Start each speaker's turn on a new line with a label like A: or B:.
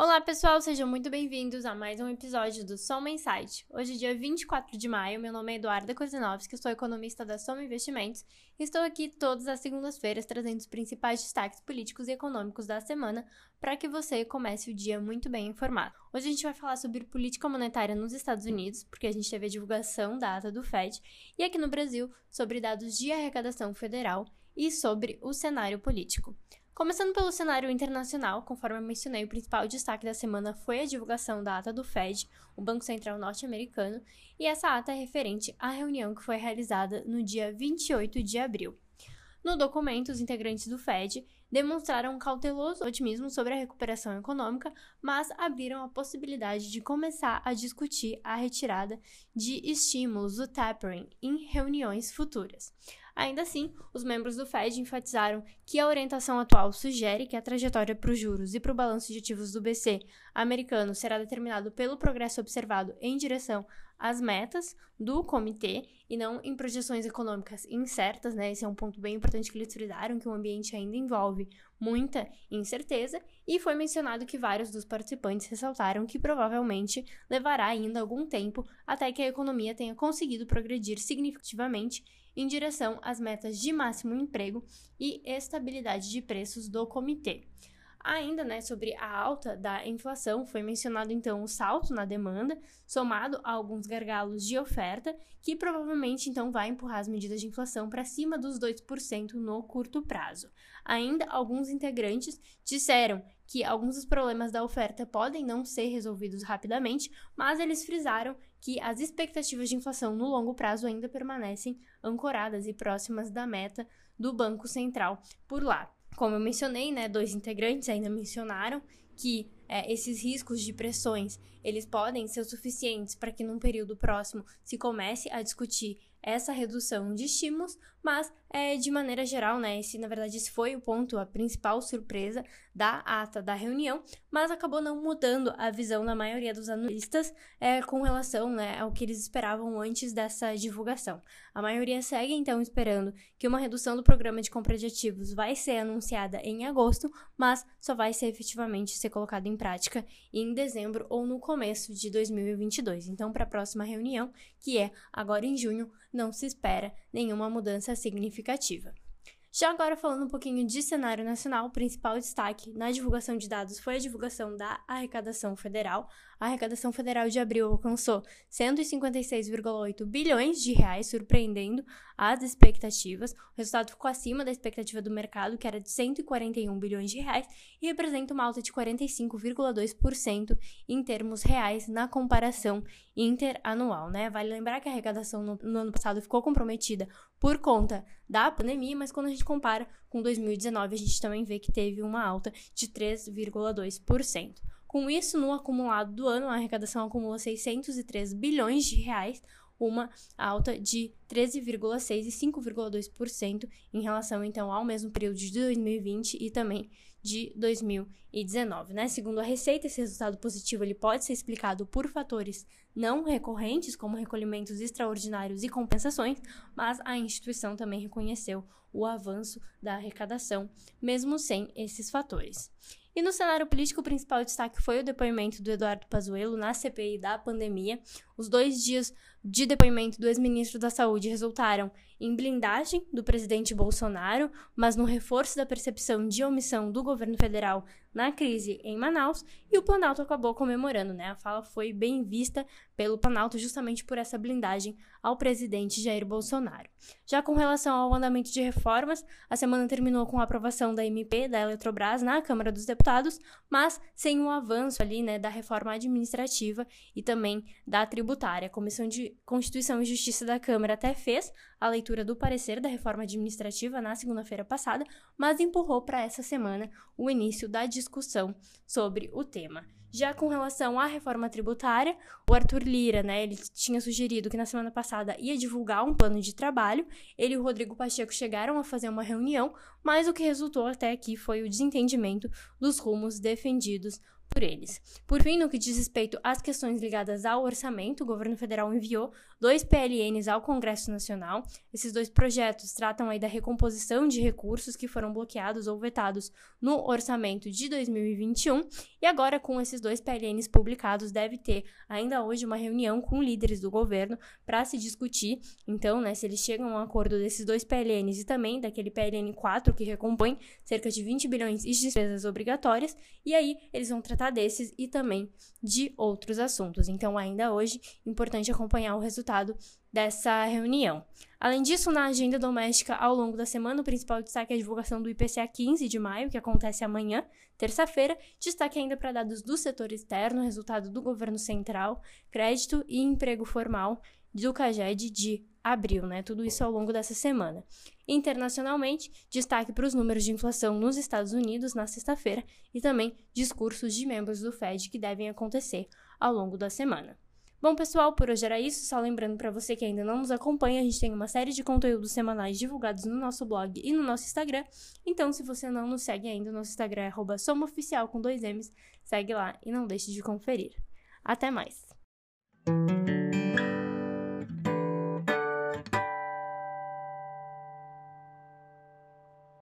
A: Olá, pessoal, sejam muito bem-vindos a mais um episódio do Soma Insight. Hoje, dia 24 de maio, meu nome é Eduarda Kozinovski, sou economista da Soma Investimentos e estou aqui todas as segundas-feiras trazendo os principais destaques políticos e econômicos da semana para que você comece o dia muito bem informado. Hoje a gente vai falar sobre política monetária nos Estados Unidos, porque a gente teve a divulgação da ata do Fed, e aqui no Brasil, sobre dados de arrecadação federal e sobre o cenário político. Começando pelo cenário internacional, conforme eu mencionei, o principal destaque da semana foi a divulgação da ata do Fed, o Banco Central norte-americano, e essa ata é referente à reunião que foi realizada no dia 28 de abril. No documento, os integrantes do Fed demonstraram um cauteloso otimismo sobre a recuperação econômica, mas abriram a possibilidade de começar a discutir a retirada de estímulos, o tapering, em reuniões futuras. Ainda assim, os membros do Fed enfatizaram que a orientação atual sugere que a trajetória para os juros e para o balanço de ativos do BC americano será determinado pelo progresso observado em direção às metas do comitê e não em projeções econômicas incertas, né? Esse é um ponto bem importante que eles frisaram, que o ambiente ainda envolve muita incerteza, e foi mencionado que vários dos participantes ressaltaram que provavelmente levará ainda algum tempo até que a economia tenha conseguido progredir significativamente em direção às metas de máximo emprego e estabilidade de preços do comitê. Ainda, né, sobre a alta da inflação, foi mencionado então o salto na demanda, somado a alguns gargalos de oferta, que provavelmente então vai empurrar as medidas de inflação para cima dos 2% no curto prazo. Ainda alguns integrantes disseram que alguns dos problemas da oferta podem não ser resolvidos rapidamente, mas eles frisaram que as expectativas de inflação no longo prazo ainda permanecem ancoradas e próximas da meta do Banco Central por lá. Como eu mencionei, né, dois integrantes ainda mencionaram que é, esses riscos de pressões eles podem ser suficientes para que num período próximo se comece a discutir essa redução de estímulos, mas é, de maneira geral, né, esse, na verdade, esse foi o ponto, a principal surpresa da ata da reunião, mas acabou não mudando a visão da maioria dos analistas é, com relação né, ao que eles esperavam antes dessa divulgação. A maioria segue, então, esperando que uma redução do programa de compra de ativos vai ser anunciada em agosto, mas só vai ser efetivamente ser colocada em prática em dezembro ou no começo de 2022. Então, para a próxima reunião, que é agora em junho, não se espera nenhuma mudança significativa. Já agora falando um pouquinho de cenário nacional, o principal destaque na divulgação de dados foi a divulgação da arrecadação federal. A arrecadação federal de abril alcançou 156,8 bilhões de reais, surpreendendo as expectativas. O resultado ficou acima da expectativa do mercado, que era de 141 bilhões de reais, e representa uma alta de 45,2% em termos reais na comparação interanual, né? Vale lembrar que a arrecadação no, no ano passado ficou comprometida por conta da pandemia, mas quando a gente compara com 2019, a gente também vê que teve uma alta de 3,2%. Com isso, no acumulado do ano, a arrecadação acumula 603 bilhões de reais, uma alta de 13,6% e 5,2% em relação então ao mesmo período de 2020 e também de 2019, né? Segundo a Receita, esse resultado positivo ele pode ser explicado por fatores não recorrentes, como recolhimentos extraordinários e compensações, mas a instituição também reconheceu o avanço da arrecadação, mesmo sem esses fatores. E no cenário político, o principal destaque foi o depoimento do Eduardo Pazuello na CPI da pandemia. Os dois dias de depoimento do ex-ministro da Saúde resultaram em blindagem do presidente Bolsonaro, mas no reforço da percepção de omissão do governo federal na crise em Manaus, e o Planalto acabou comemorando, né? A fala foi bem vista pelo Planalto justamente por essa blindagem ao presidente Jair Bolsonaro. Já com relação ao andamento de reformas, a semana terminou com a aprovação da MP da Eletrobras na Câmara dos Deputados, mas sem um avanço ali, né, da reforma administrativa e também da tributária. A Comissão de Constituição e Justiça da Câmara até fez a leitura do parecer da reforma administrativa na segunda-feira passada, mas empurrou para essa semana o início da discussão sobre o tema. Já com relação à reforma tributária, o Arthur Lira, né, ele tinha sugerido que na semana passada ia divulgar um plano de trabalho. Ele e o Rodrigo Pacheco chegaram a fazer uma reunião, mas o que resultou até aqui foi o desentendimento dos rumos defendidos por eles. Por fim, no que diz respeito às questões ligadas ao orçamento, o governo federal enviou dois PLNs ao Congresso Nacional. Esses dois projetos tratam aí da recomposição de recursos que foram bloqueados ou vetados no orçamento de 2021. E agora, com esses dois PLNs publicados, deve ter ainda hoje uma reunião com líderes do governo para se discutir, então, né, se eles chegam a um acordo desses dois PLNs e também daquele PLN 4 que recompõe cerca de 20 bilhões de despesas obrigatórias, e aí eles vão tratar desses e também de outros assuntos. Então, ainda hoje, importante acompanhar o resultado dessa reunião. Além disso, na agenda doméstica ao longo da semana, o principal destaque é a divulgação do IPCA 15 de maio, que acontece amanhã, terça-feira. Destaque ainda para dados do setor externo, resultado do governo central, crédito e emprego formal do CAGED de abril, né? Tudo isso ao longo dessa semana. Internacionalmente, destaque para os números de inflação nos Estados Unidos na sexta-feira e também discursos de membros do Fed que devem acontecer ao longo da semana. Bom, pessoal, por hoje era isso. Só lembrando para você que ainda não nos acompanha, a gente tem uma série de conteúdos semanais divulgados no nosso blog e no nosso Instagram. Então, se você não nos segue ainda, o nosso Instagram é somaoficial com dois M's. Segue lá e não deixe de conferir. Até mais!